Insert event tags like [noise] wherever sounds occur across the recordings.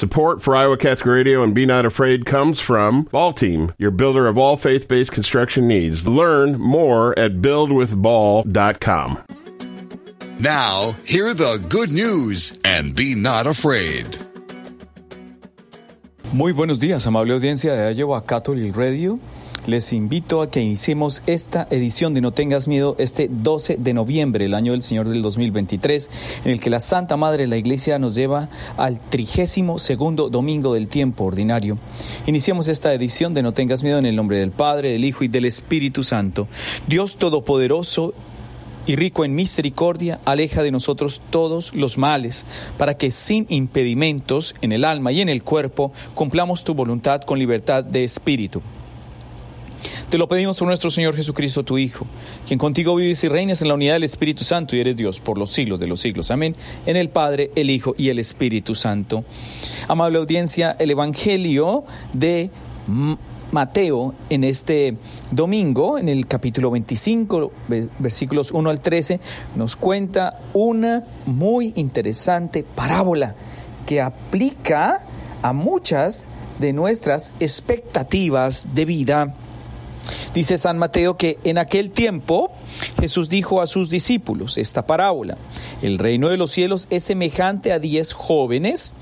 Support for Iowa Catholic Radio and Be Not Afraid comes from Ball Team, your builder of all faith based construction needs. Learn more at buildwithball.com. Now, hear the good news and be not afraid. Muy buenos días, amable audiencia de Iowa Catholic Radio. Les invito a que iniciemos esta edición de No tengas miedo este 12 de noviembre, el año del Señor del 2023, en el que la Santa Madre de la Iglesia nos lleva al trigésimo segundo domingo del tiempo ordinario. Iniciemos esta edición de No tengas miedo en el nombre del Padre, del Hijo y del Espíritu Santo. Dios Todopoderoso y rico en misericordia, aleja de nosotros todos los males, para que sin impedimentos en el alma y en el cuerpo cumplamos tu voluntad con libertad de espíritu. Te lo pedimos por nuestro Señor Jesucristo, tu Hijo, quien contigo vives y reinas en la unidad del Espíritu Santo y eres Dios por los siglos de los siglos. Amén. En el Padre, el Hijo y el Espíritu Santo. Amable audiencia, el Evangelio de Mateo en este domingo, en el capítulo 25, versículos 1 al 13, nos cuenta una muy interesante parábola que aplica a muchas de nuestras expectativas de vida. Dice San Mateo que en aquel tiempo Jesús dijo a sus discípulos esta parábola. El reino de los cielos es semejante a diez jóvenes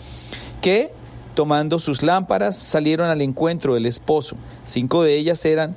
que tomando sus lámparas salieron al encuentro del esposo. Cinco de ellas eran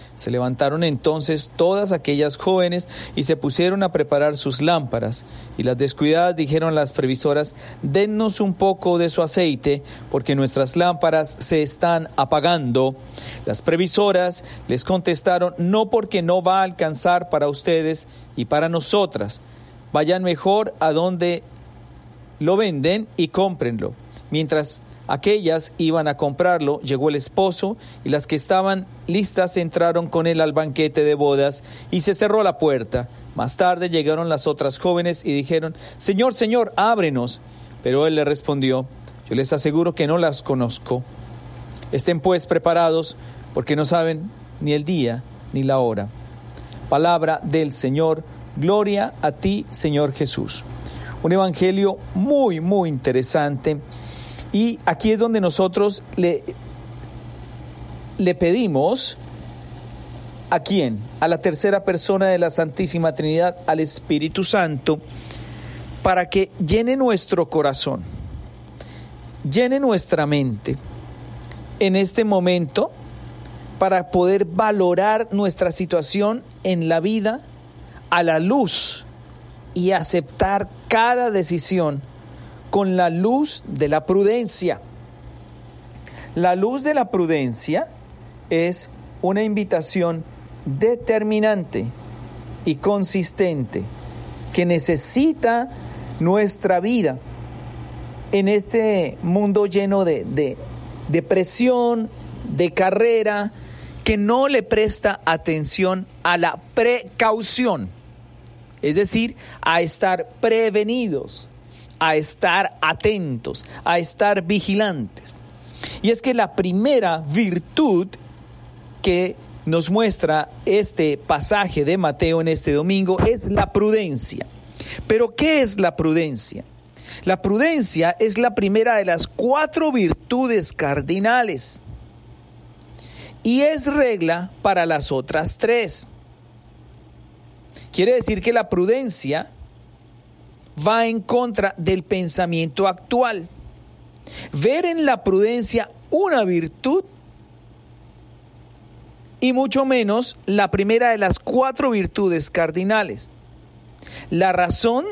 Se levantaron entonces todas aquellas jóvenes y se pusieron a preparar sus lámparas. Y las descuidadas dijeron a las previsoras, dennos un poco de su aceite, porque nuestras lámparas se están apagando. Las previsoras les contestaron, no porque no va a alcanzar para ustedes y para nosotras. Vayan mejor a donde lo venden y cómprenlo. Mientras aquellas iban a comprarlo, llegó el esposo y las que estaban listas entraron con él al banquete de bodas y se cerró la puerta. Más tarde llegaron las otras jóvenes y dijeron, Señor, Señor, ábrenos. Pero él le respondió, yo les aseguro que no las conozco. Estén pues preparados porque no saben ni el día ni la hora. Palabra del Señor, gloria a ti, Señor Jesús. Un evangelio muy, muy interesante y aquí es donde nosotros le, le pedimos a quién? A la tercera persona de la Santísima Trinidad, al Espíritu Santo, para que llene nuestro corazón, llene nuestra mente en este momento para poder valorar nuestra situación en la vida a la luz y aceptar cada decisión con la luz de la prudencia. La luz de la prudencia es una invitación determinante y consistente que necesita nuestra vida en este mundo lleno de, de, presión, de carrera, que no le presta atención a la precaución, es decir, a estar prevenidos a estar atentos, a estar vigilantes. Y es que la primera virtud que nos muestra este pasaje de Mateo en este domingo es la prudencia. Pero ¿qué es la prudencia? La prudencia es la primera de las cuatro virtudes cardinales y es regla para las otras tres. Quiere decir que la prudencia va en contra del pensamiento actual. Ver en la prudencia una virtud y mucho menos la primera de las cuatro virtudes cardinales. La razón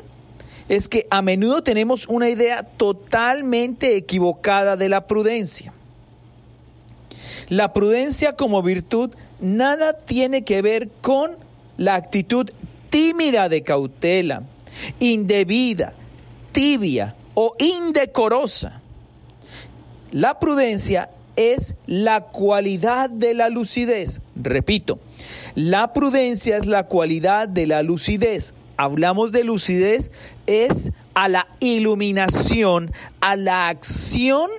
es que a menudo tenemos una idea totalmente equivocada de la prudencia. La prudencia como virtud nada tiene que ver con la actitud tímida de cautela, indebida, tibia o indecorosa. La prudencia es la cualidad de la lucidez. Repito, la prudencia es la cualidad de la lucidez. Hablamos de lucidez, es a la iluminación, a la acción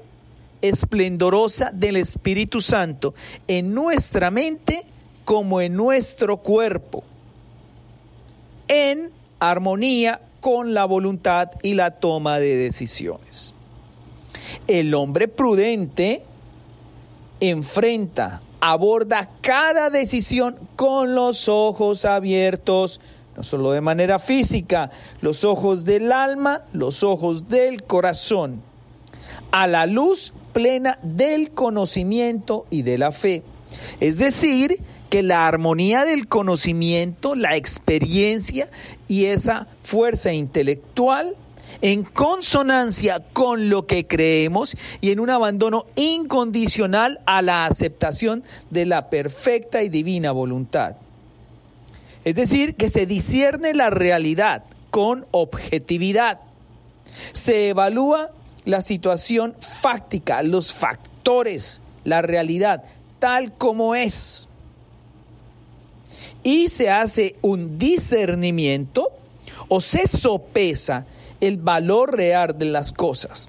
esplendorosa del Espíritu Santo en nuestra mente como en nuestro cuerpo, en armonía con la voluntad y la toma de decisiones. El hombre prudente enfrenta, aborda cada decisión con los ojos abiertos, no solo de manera física, los ojos del alma, los ojos del corazón, a la luz plena del conocimiento y de la fe. Es decir, que la armonía del conocimiento, la experiencia y esa fuerza intelectual en consonancia con lo que creemos y en un abandono incondicional a la aceptación de la perfecta y divina voluntad. Es decir, que se discierne la realidad con objetividad. Se evalúa la situación fáctica, los factores, la realidad, tal como es y se hace un discernimiento o se sopesa el valor real de las cosas.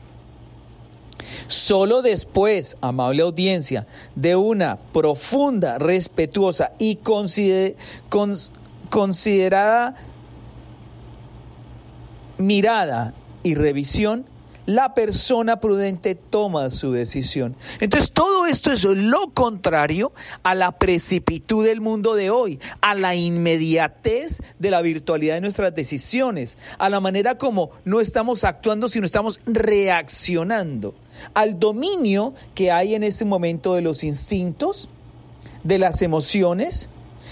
Solo después, amable audiencia, de una profunda, respetuosa y considerada mirada y revisión, la persona prudente toma su decisión. Entonces todo esto es lo contrario a la precipitud del mundo de hoy, a la inmediatez de la virtualidad de nuestras decisiones, a la manera como no estamos actuando, sino estamos reaccionando, al dominio que hay en este momento de los instintos, de las emociones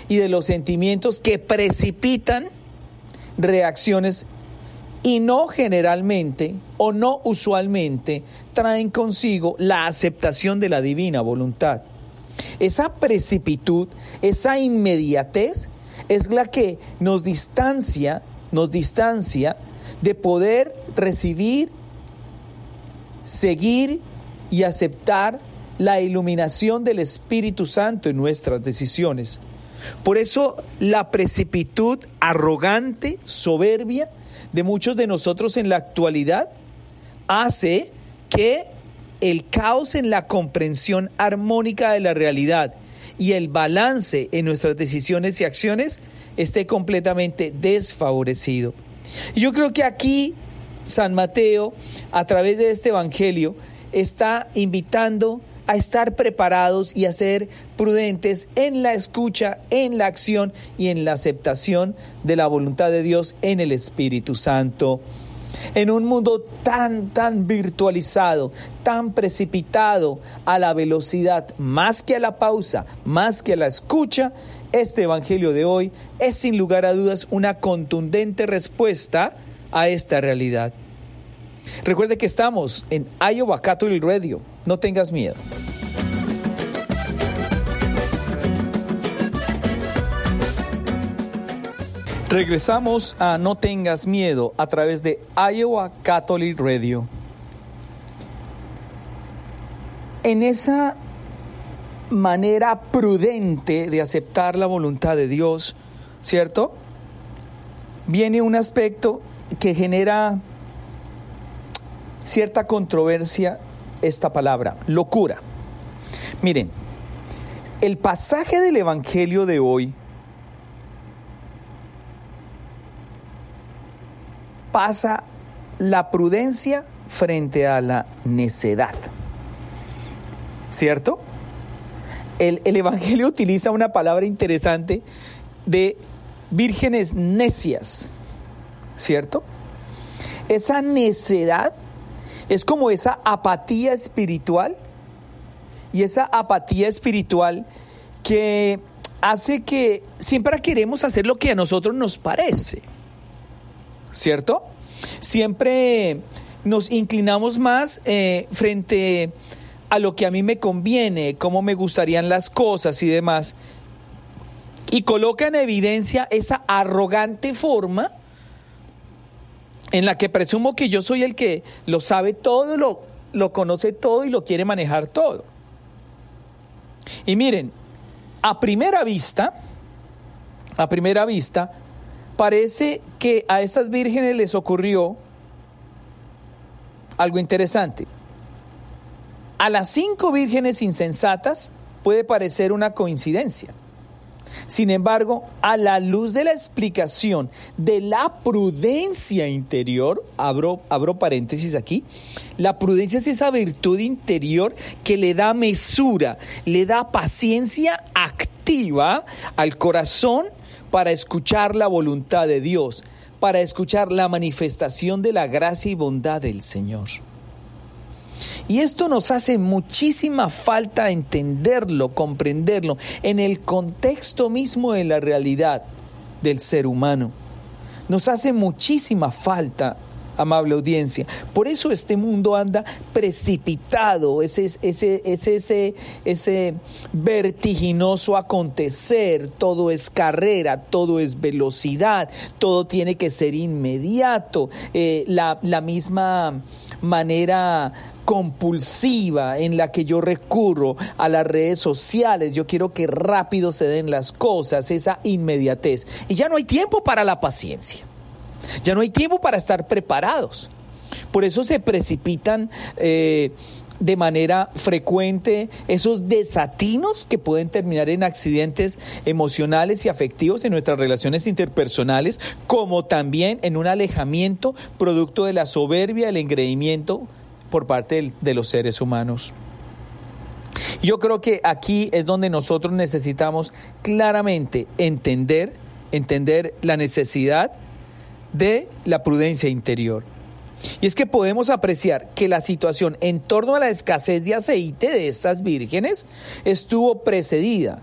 y de los sentimientos que precipitan reacciones y no generalmente o no usualmente traen consigo la aceptación de la divina voluntad. Esa precipitud, esa inmediatez es la que nos distancia, nos distancia de poder recibir, seguir y aceptar la iluminación del Espíritu Santo en nuestras decisiones. Por eso la precipitud arrogante, soberbia, de muchos de nosotros en la actualidad hace que el caos en la comprensión armónica de la realidad y el balance en nuestras decisiones y acciones esté completamente desfavorecido. Y yo creo que aquí San Mateo, a través de este Evangelio, está invitando a estar preparados y a ser prudentes en la escucha, en la acción y en la aceptación de la voluntad de Dios en el Espíritu Santo. En un mundo tan, tan virtualizado, tan precipitado a la velocidad, más que a la pausa, más que a la escucha, este Evangelio de hoy es sin lugar a dudas una contundente respuesta a esta realidad. Recuerde que estamos en Iowa Catholic Radio. No tengas miedo. Regresamos a No tengas miedo a través de Iowa Catholic Radio. En esa manera prudente de aceptar la voluntad de Dios, ¿cierto? Viene un aspecto que genera cierta controversia esta palabra, locura. Miren, el pasaje del Evangelio de hoy pasa la prudencia frente a la necedad. ¿Cierto? El, el, Evangelio utiliza una palabra interesante de vírgenes necias. ¿Cierto? Esa necedad es como esa apatía espiritual y esa apatía espiritual que hace que siempre queremos hacer lo que a nosotros nos parece, ¿cierto? Siempre nos inclinamos más eh, frente a lo que a mí me conviene, cómo me gustarían las cosas y demás. Y coloca en evidencia esa arrogante forma en la que presumo que yo soy el que lo sabe todo, lo, lo conoce todo y lo quiere manejar todo. Y miren, a primera vista, a primera vista, parece que a estas vírgenes les ocurrió algo interesante. A las cinco vírgenes insensatas puede parecer una coincidencia. Sin embargo, a la luz de la explicación de la prudencia interior, abro, abro paréntesis aquí, la prudencia es esa virtud interior que le da mesura, le da paciencia activa al corazón para escuchar la voluntad de Dios, para escuchar la manifestación de la gracia y bondad del Señor. Y esto nos hace muchísima falta entenderlo, comprenderlo, en el contexto mismo de la realidad del ser humano. Nos hace muchísima falta amable audiencia. Por eso este mundo anda precipitado, ese, ese, ese, ese, vertiginoso acontecer, todo es carrera, todo es velocidad, todo tiene que ser inmediato, eh, la, la misma manera compulsiva en la que yo recurro a las redes sociales, yo quiero que rápido se den las cosas, esa inmediatez. Y ya no hay tiempo para la paciencia. Ya no hay tiempo para estar preparados. Por eso se precipitan eh, de manera frecuente esos desatinos que pueden terminar en accidentes emocionales y afectivos en nuestras relaciones interpersonales, como también en un alejamiento producto de la soberbia, el engreimiento por parte de los seres humanos. Yo creo que aquí es donde nosotros necesitamos claramente entender, entender la necesidad de la prudencia interior. Y es que podemos apreciar que la situación en torno a la escasez de aceite de estas vírgenes estuvo precedida,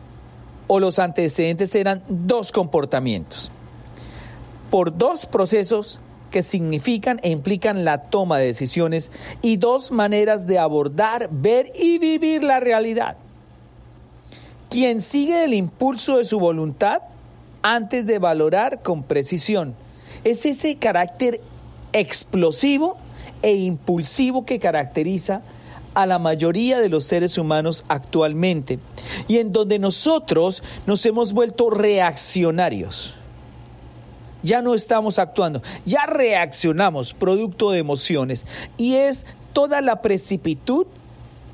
o los antecedentes eran dos comportamientos, por dos procesos que significan e implican la toma de decisiones y dos maneras de abordar, ver y vivir la realidad. Quien sigue el impulso de su voluntad antes de valorar con precisión es ese carácter explosivo e impulsivo que caracteriza a la mayoría de los seres humanos actualmente y en donde nosotros nos hemos vuelto reaccionarios. Ya no estamos actuando, ya reaccionamos producto de emociones y es toda la precipitud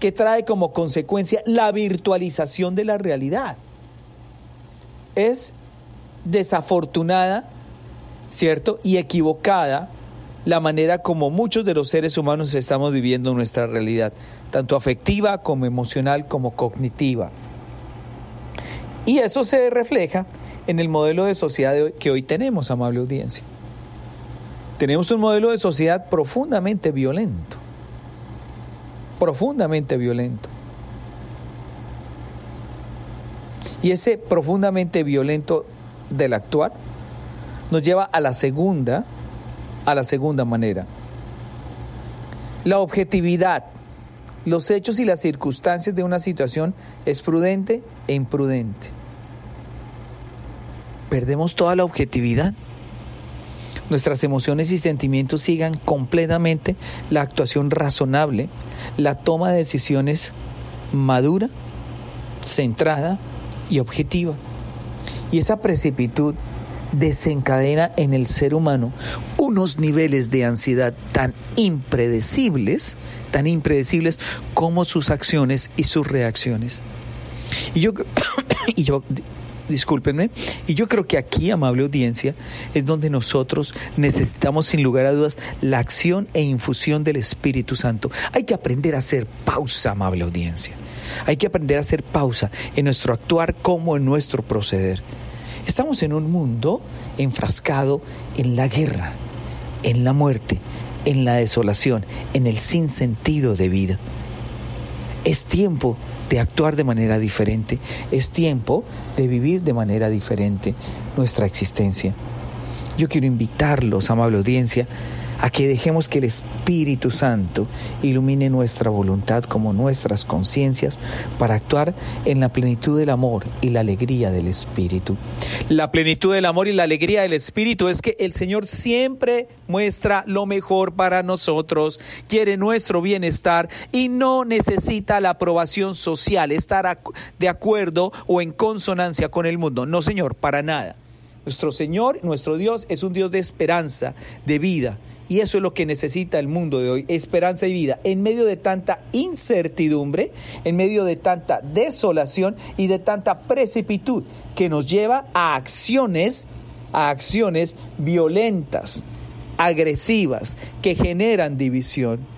que trae como consecuencia la virtualización de la realidad. Es desafortunada ¿cierto? Y equivocada la manera como muchos de los seres humanos estamos viviendo nuestra realidad, tanto afectiva como emocional como cognitiva. Y eso se refleja en el modelo de sociedad que hoy tenemos, amable audiencia. Tenemos un modelo de sociedad profundamente violento, profundamente violento. Y ese profundamente violento del actuar nos lleva a la segunda, a la segunda manera. La objetividad, los hechos y las circunstancias de una situación es prudente e imprudente. Perdemos toda la objetividad. Nuestras emociones y sentimientos sigan completamente la actuación razonable, la toma de decisiones madura, centrada y objetiva. Y esa precipitud desencadena en el ser humano unos niveles de ansiedad tan impredecibles, tan impredecibles como sus acciones y sus reacciones. Y yo, [coughs] y yo discúlpenme, y yo creo que aquí, amable audiencia, es donde nosotros necesitamos sin lugar a dudas la acción e infusión del Espíritu Santo. Hay que aprender a hacer pausa, amable audiencia. Hay que aprender a hacer pausa en nuestro actuar como en nuestro proceder. Estamos en un mundo enfrascado en la guerra, en la muerte, en la desolación, en el sinsentido de vida. Es tiempo de actuar de manera diferente, es tiempo de vivir de manera diferente nuestra existencia. Yo quiero invitarlos, amable audiencia, a que dejemos que el Espíritu Santo ilumine nuestra voluntad como nuestras conciencias para actuar en la plenitud del amor y la alegría del Espíritu. La plenitud del amor y la alegría del Espíritu es que el Señor siempre muestra lo mejor para nosotros, quiere nuestro bienestar y no necesita la aprobación social, estar de acuerdo o en consonancia con el mundo. No, Señor, para nada. Nuestro Señor, nuestro Dios, es un Dios de esperanza, de vida. Y eso es lo que necesita el mundo de hoy, esperanza y vida. En medio de tanta incertidumbre, en medio de tanta desolación y de tanta precipitud que nos lleva a acciones, a acciones violentas, agresivas, que generan división.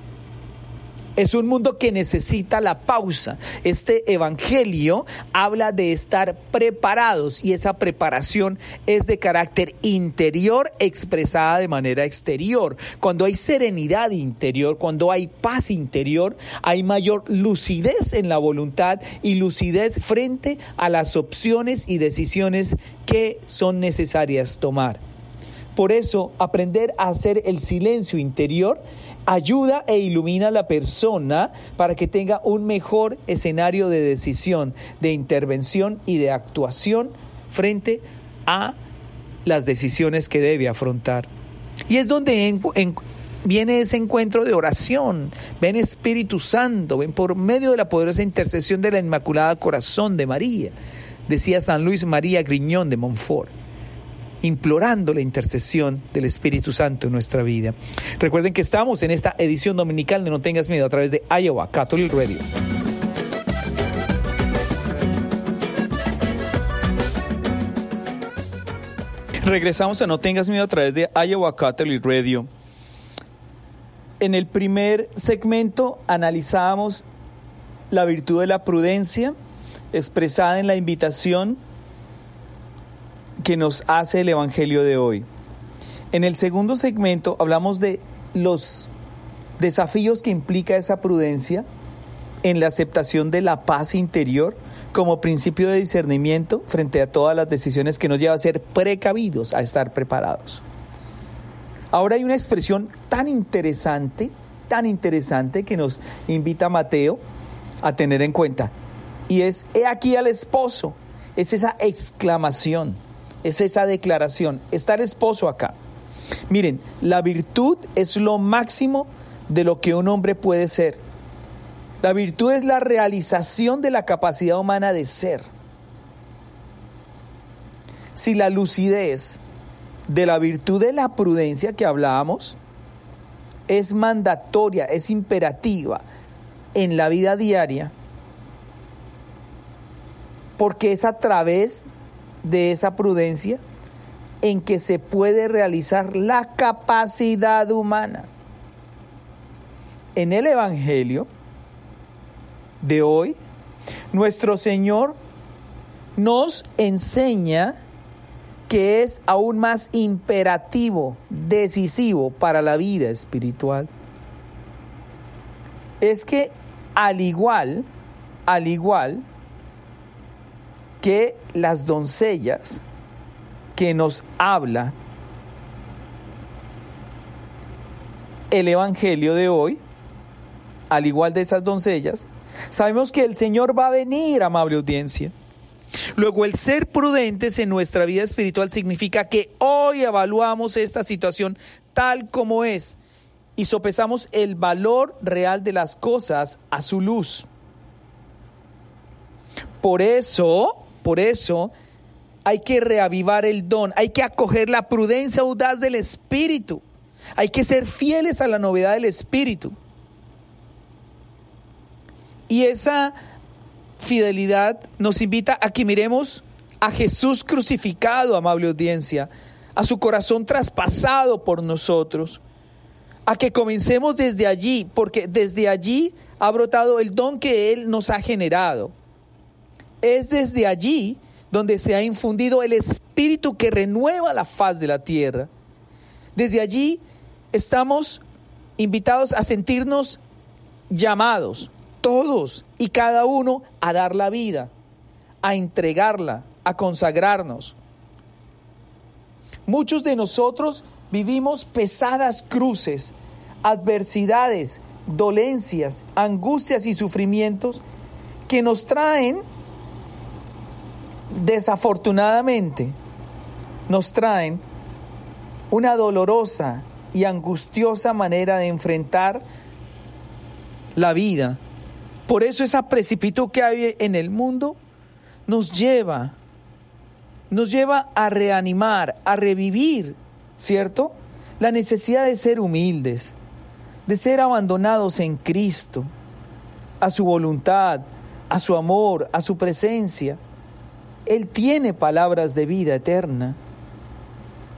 Es un mundo que necesita la pausa. Este evangelio habla de estar preparados y esa preparación es de carácter interior expresada de manera exterior. Cuando hay serenidad interior, cuando hay paz interior, hay mayor lucidez en la voluntad y lucidez frente a las opciones y decisiones que son necesarias tomar. Por eso, aprender a hacer el silencio interior ayuda e ilumina a la persona para que tenga un mejor escenario de decisión, de intervención y de actuación frente a las decisiones que debe afrontar. Y es donde viene ese encuentro de oración, ven Espíritu Santo, ven por medio de la poderosa intercesión de la Inmaculada Corazón de María, decía San Luis María Griñón de Montfort implorando la intercesión del Espíritu Santo en nuestra vida. Recuerden que estamos en esta edición dominical de No tengas miedo a través de Iowa Catholic Radio. Regresamos a No tengas miedo a través de Iowa Catholic Radio. En el primer segmento analizábamos la virtud de la prudencia expresada en la invitación que nos hace el Evangelio de hoy. En el segundo segmento hablamos de los desafíos que implica esa prudencia en la aceptación de la paz interior como principio de discernimiento frente a todas las decisiones que nos lleva a ser precavidos, a estar preparados. Ahora hay una expresión tan interesante, tan interesante que nos invita Mateo a tener en cuenta y es, he aquí al esposo, es esa exclamación es esa declaración. Está el esposo acá. Miren, la virtud es lo máximo de lo que un hombre puede ser. La virtud es la realización de la capacidad humana de ser. Si la lucidez de la virtud de la prudencia que hablábamos es mandatoria, es imperativa en la vida diaria, porque es a través de esa prudencia en que se puede realizar la capacidad humana. En el Evangelio de hoy, nuestro Señor nos enseña que es aún más imperativo, decisivo para la vida espiritual. Es que al igual, al igual que las doncellas que nos habla el Evangelio de hoy, al igual de esas doncellas, sabemos que el Señor va a venir, amable audiencia. Luego, el ser prudentes en nuestra vida espiritual significa que hoy evaluamos esta situación tal como es y sopesamos el valor real de las cosas a su luz. Por eso, por eso hay que reavivar el don, hay que acoger la prudencia audaz del Espíritu, hay que ser fieles a la novedad del Espíritu. Y esa fidelidad nos invita a que miremos a Jesús crucificado, amable audiencia, a su corazón traspasado por nosotros, a que comencemos desde allí, porque desde allí ha brotado el don que Él nos ha generado. Es desde allí donde se ha infundido el espíritu que renueva la faz de la tierra. Desde allí estamos invitados a sentirnos llamados, todos y cada uno, a dar la vida, a entregarla, a consagrarnos. Muchos de nosotros vivimos pesadas cruces, adversidades, dolencias, angustias y sufrimientos que nos traen, desafortunadamente, nos traen una dolorosa y angustiosa manera de enfrentar la vida. Por eso esa precipitud que hay en el mundo nos lleva, nos lleva a reanimar, a revivir, ¿cierto? La necesidad de ser humildes, de ser abandonados en Cristo, a su voluntad, a su amor, a su presencia. Él tiene palabras de vida eterna.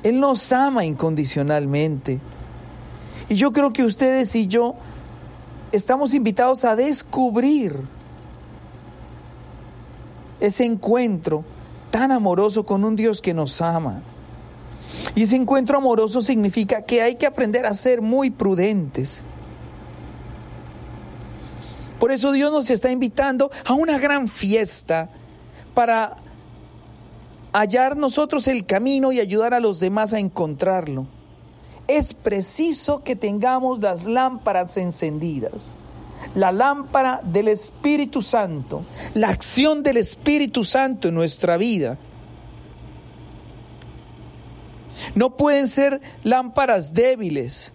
Él nos ama incondicionalmente. Y yo creo que ustedes y yo estamos invitados a descubrir ese encuentro tan amoroso con un Dios que nos ama. Y ese encuentro amoroso significa que hay que aprender a ser muy prudentes. Por eso Dios nos está invitando a una gran fiesta para hallar nosotros el camino y ayudar a los demás a encontrarlo. Es preciso que tengamos las lámparas encendidas. La lámpara del Espíritu Santo, la acción del Espíritu Santo en nuestra vida. No pueden ser lámparas débiles.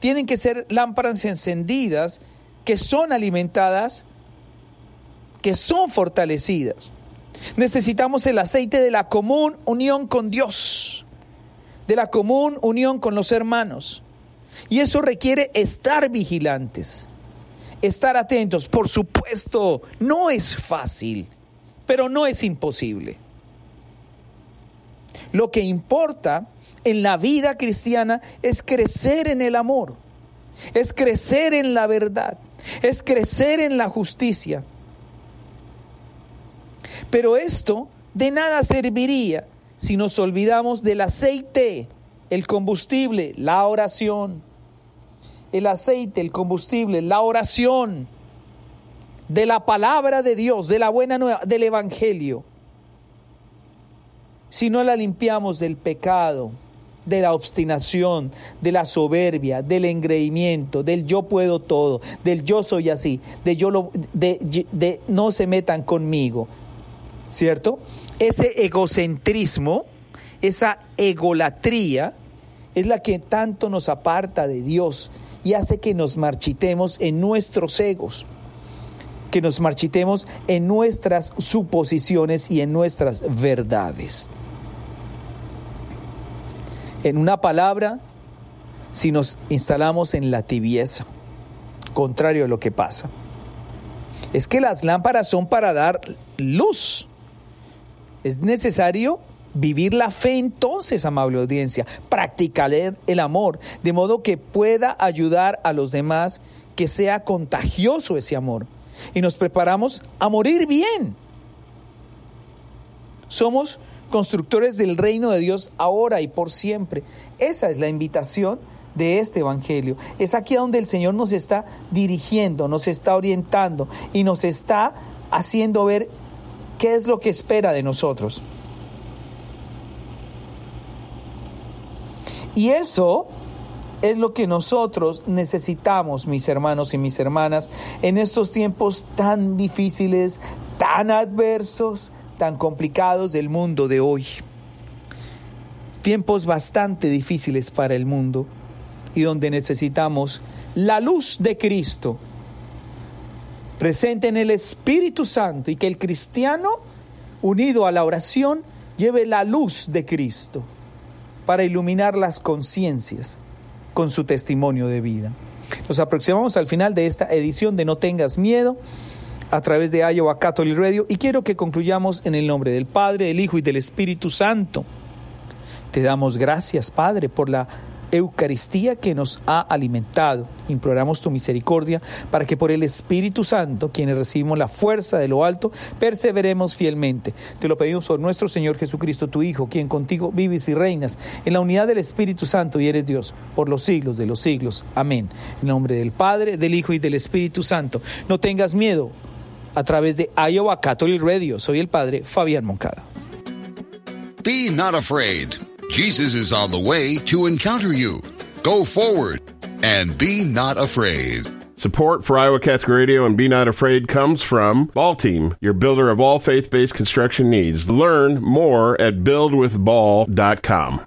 Tienen que ser lámparas encendidas que son alimentadas, que son fortalecidas. Necesitamos el aceite de la común unión con Dios, de la común unión con los hermanos. Y eso requiere estar vigilantes, estar atentos. Por supuesto, no es fácil, pero no es imposible. Lo que importa en la vida cristiana es crecer en el amor, es crecer en la verdad, es crecer en la justicia. Pero esto de nada serviría si nos olvidamos del aceite, el combustible, la oración. El aceite, el combustible, la oración de la palabra de Dios, de la buena nueva, del Evangelio. Si no la limpiamos del pecado, de la obstinación, de la soberbia, del engreimiento, del yo puedo todo, del yo soy así, de yo lo, de, de no se metan conmigo, ¿cierto? Ese egocentrismo, esa egolatría, es la que tanto nos aparta de Dios y hace que nos marchitemos en nuestros egos, que nos marchitemos en nuestras suposiciones y en nuestras verdades. En una palabra, si nos instalamos en la tibieza, contrario a lo que pasa, es que las lámparas son para dar luz. Es necesario vivir la fe entonces, amable audiencia, practicar el amor, de modo que pueda ayudar a los demás, que sea contagioso ese amor. Y nos preparamos a morir bien. Somos constructores del reino de Dios ahora y por siempre. Esa es la invitación de este Evangelio. Es aquí donde el Señor nos está dirigiendo, nos está orientando y nos está haciendo ver qué es lo que espera de nosotros. Y eso es lo que nosotros necesitamos, mis hermanos y mis hermanas, en estos tiempos tan difíciles, tan adversos, tan complicados del mundo de hoy. Tiempos bastante difíciles para el mundo y donde necesitamos la luz de Cristo presente en el Espíritu Santo y que el cristiano, unido a la oración, lleve la luz de Cristo para iluminar las conciencias con su testimonio de vida. Nos aproximamos al final de esta edición de No tengas miedo a través de Iowa Catholic Radio y quiero que concluyamos en el nombre del Padre, del Hijo y del Espíritu Santo. Te damos gracias, Padre, por la Eucaristía que nos ha alimentado. Imploramos tu misericordia para que por el Espíritu Santo, quienes recibimos la fuerza de lo alto, perseveremos fielmente. Te lo pedimos por nuestro Señor Jesucristo, tu Hijo, quien contigo vives y reinas en la unidad del Espíritu Santo y eres Dios por los siglos de los siglos. Amén. En nombre del Padre, del Hijo y del Espíritu Santo. No tengas miedo a través de Iowa Catholic Radio. Soy el Padre Fabián Moncada. Be not afraid. Jesus is on the way to encounter you. Go forward and be not afraid. Support for Iowa Catholic Radio and Be Not Afraid comes from Ball Team, your builder of all faith based construction needs. Learn more at buildwithball.com.